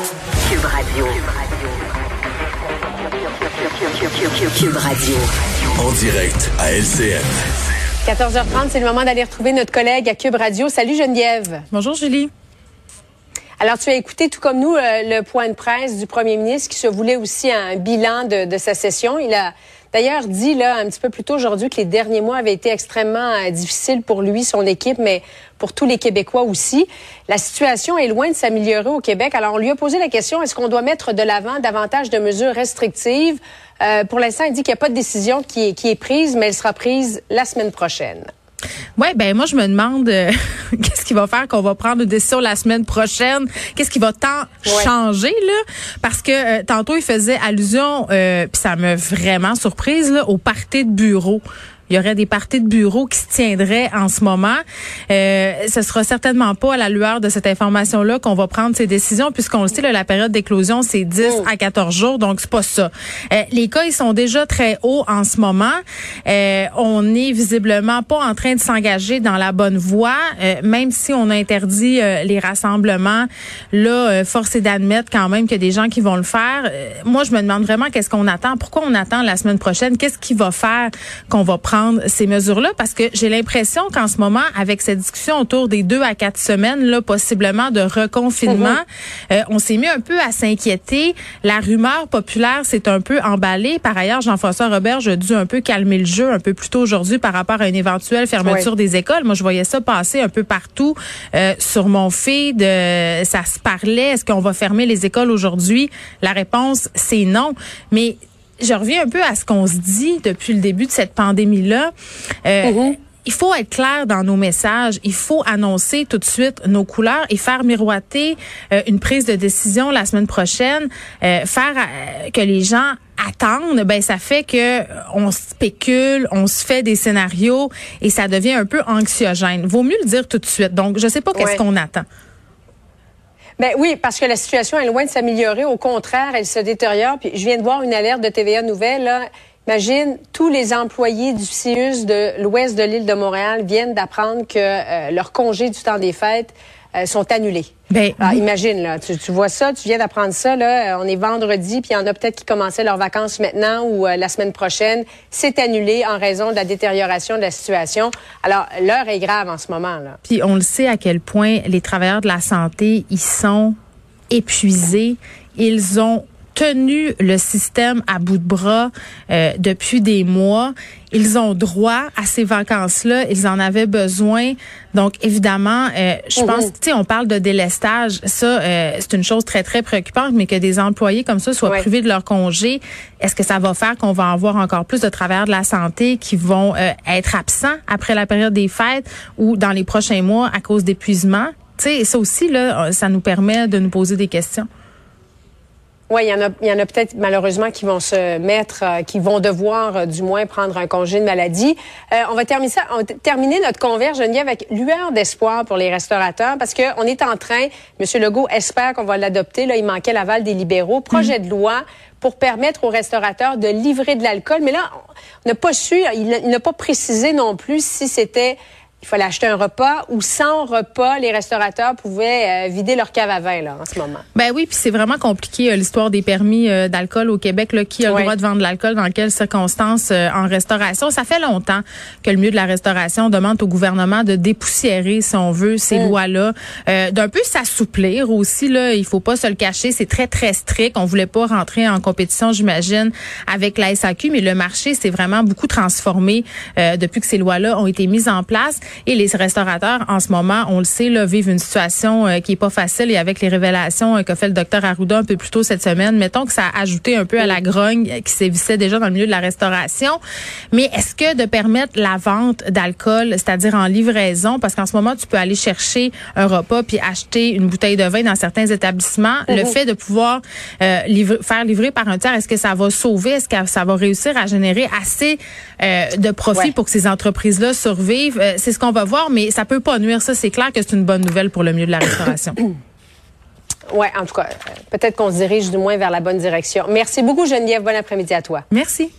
Cube Radio. Cube Radio. En direct à LCN. 14h30, c'est le moment d'aller retrouver notre collègue à Cube Radio. Salut Geneviève. Bonjour Julie. Alors, tu as écouté, tout comme nous, euh, le point de presse du premier ministre qui se voulait aussi un bilan de, de sa session. Il a d'ailleurs dit là un petit peu plus tôt aujourd'hui que les derniers mois avaient été extrêmement euh, difficiles pour lui, son équipe, mais pour tous les Québécois aussi. La situation est loin de s'améliorer au Québec. Alors, on lui a posé la question, est-ce qu'on doit mettre de l'avant davantage de mesures restrictives? Euh, pour l'instant, il dit qu'il n'y a pas de décision qui est, qui est prise, mais elle sera prise la semaine prochaine. Ouais, ben moi je me demande euh, qu'est-ce qui va faire qu'on va prendre une décision la semaine prochaine, qu'est-ce qui va tant changer là? Parce que euh, tantôt il faisait allusion euh, puis ça m'a vraiment surprise là au party de bureau. Il y aurait des parties de bureau qui se tiendraient en ce moment. Euh, ce sera certainement pas à la lueur de cette information-là qu'on va prendre ces décisions, puisqu'on le sait, là, la période d'éclosion, c'est 10 à 14 jours, donc c'est pas ça. Euh, les cas, ils sont déjà très hauts en ce moment. Euh, on n'est visiblement pas en train de s'engager dans la bonne voie, euh, même si on a interdit euh, les rassemblements. Là, force est d'admettre quand même qu'il y a des gens qui vont le faire. moi, je me demande vraiment qu'est-ce qu'on attend. Pourquoi on attend la semaine prochaine? Qu'est-ce qui va faire qu'on va prendre ces mesures-là parce que j'ai l'impression qu'en ce moment, avec cette discussion autour des deux à quatre semaines, là, possiblement de reconfinement, mhm. euh, on s'est mis un peu à s'inquiéter. La rumeur populaire s'est un peu emballée. Par ailleurs, Jean-François Robert, je dû un peu calmer le jeu un peu plus tôt aujourd'hui par rapport à une éventuelle fermeture des écoles. Moi, je voyais ça passer un peu partout euh, sur mon feed. Euh, ça se parlait. Est-ce qu'on va fermer les écoles aujourd'hui? La réponse, c'est non. Mais je reviens un peu à ce qu'on se dit depuis le début de cette pandémie-là. Euh, mhm. Il faut être clair dans nos messages. Il faut annoncer tout de suite nos couleurs et faire miroiter euh, une prise de décision la semaine prochaine. Euh, faire que les gens attendent, ben ça fait que on spécule, on se fait des scénarios et ça devient un peu anxiogène. Vaut mieux le dire tout de suite. Donc, je sais pas qu'est-ce qu'on attend. Ben oui, parce que la situation est loin de s'améliorer. Au contraire, elle se détériore. Puis je viens de voir une alerte de TVA Nouvelle. Imagine, tous les employés du CIUS de l'ouest de l'île de Montréal viennent d'apprendre que euh, leur congé du temps des fêtes euh, sont annulés. Ben, Alors, imagine, là, tu, vois ça, tu viens d'apprendre ça, là, on est vendredi, puis il y en a peut-être qui commençaient leurs vacances maintenant ou euh, la semaine prochaine. C'est annulé en raison de la détérioration de la situation. Alors, l'heure est grave en ce moment. Là. Puis on le sait à quel point les travailleurs de la santé, ils sont épuisés. Ils ont tenu le système à bout de bras euh, depuis des mois. Ils ont droit à ces vacances-là. Ils en avaient besoin. Donc, évidemment, euh, je pense, mhm. tu sais, on parle de délestage. Ça, euh, c'est une chose très, très préoccupante, mais que des employés comme ça soient privés de leur congé, est-ce que ça va faire qu'on va avoir encore plus de travailleurs de la santé qui vont être absents après la période des fêtes ou dans les prochains mois à cause d'épuisement? Tu sais, ça aussi, là, ça nous permet de nous poser des questions. Oui, il y en a, il y en a peut-être malheureusement qui vont se mettre, euh, qui vont devoir euh, du moins prendre un congé de maladie. Euh, on va terminer ça, on va terminer notre converge Geneviève avec lueur d'espoir pour les restaurateurs parce que on est en train, M. Legault espère qu'on va l'adopter. Là, il manquait l'aval des libéraux. Projet mm. de loi pour permettre aux restaurateurs de livrer de l'alcool. Mais là, on n'a pas su, il n'a pas précisé non plus si c'était il fallait acheter un repas ou sans repas, les restaurateurs pouvaient euh, vider leur cave à vin là, en ce moment. Ben oui, puis c'est vraiment compliqué euh, l'histoire des permis euh, d'alcool au Québec. Là, qui a le droit de vendre de l'alcool dans quelles circonstances en restauration Ça fait longtemps que le milieu de la restauration demande au gouvernement de dépoussiérer, si on veut, ces mm. lois-là, d'un peu s'assouplir aussi. Là, il faut pas se le cacher, c'est très très strict. On voulait pas rentrer en compétition, j'imagine, avec la SAQ, mais le marché s'est vraiment beaucoup transformé depuis que ces lois-là ont été mises en place. Et les restaurateurs, en ce moment, on le sait, là, vivent une situation euh, qui est pas facile. Et avec les révélations euh, qu'a fait le docteur Arruda un peu plus tôt cette semaine, mettons que ça a ajouté un peu à la grogne qui sévissait déjà dans le milieu de la restauration. Mais est-ce que de permettre la vente d'alcool, c'est-à-dire en livraison, parce qu'en ce moment, tu peux aller chercher un repas puis acheter une bouteille de vin dans certains établissements, le fait de pouvoir euh, faire livrer par un tiers, est-ce que ça va sauver, est-ce que ça va réussir à générer assez de profit pour que ces entreprises-là survivent? c'est ce qu'on va voir, mais ça peut pas nuire. Ça, c'est clair que c'est une bonne nouvelle pour le milieu de la restauration. Oui, en tout cas, peut-être qu'on se dirige du moins vers la bonne direction. Merci beaucoup, Geneviève. Bon après-midi à toi. Merci.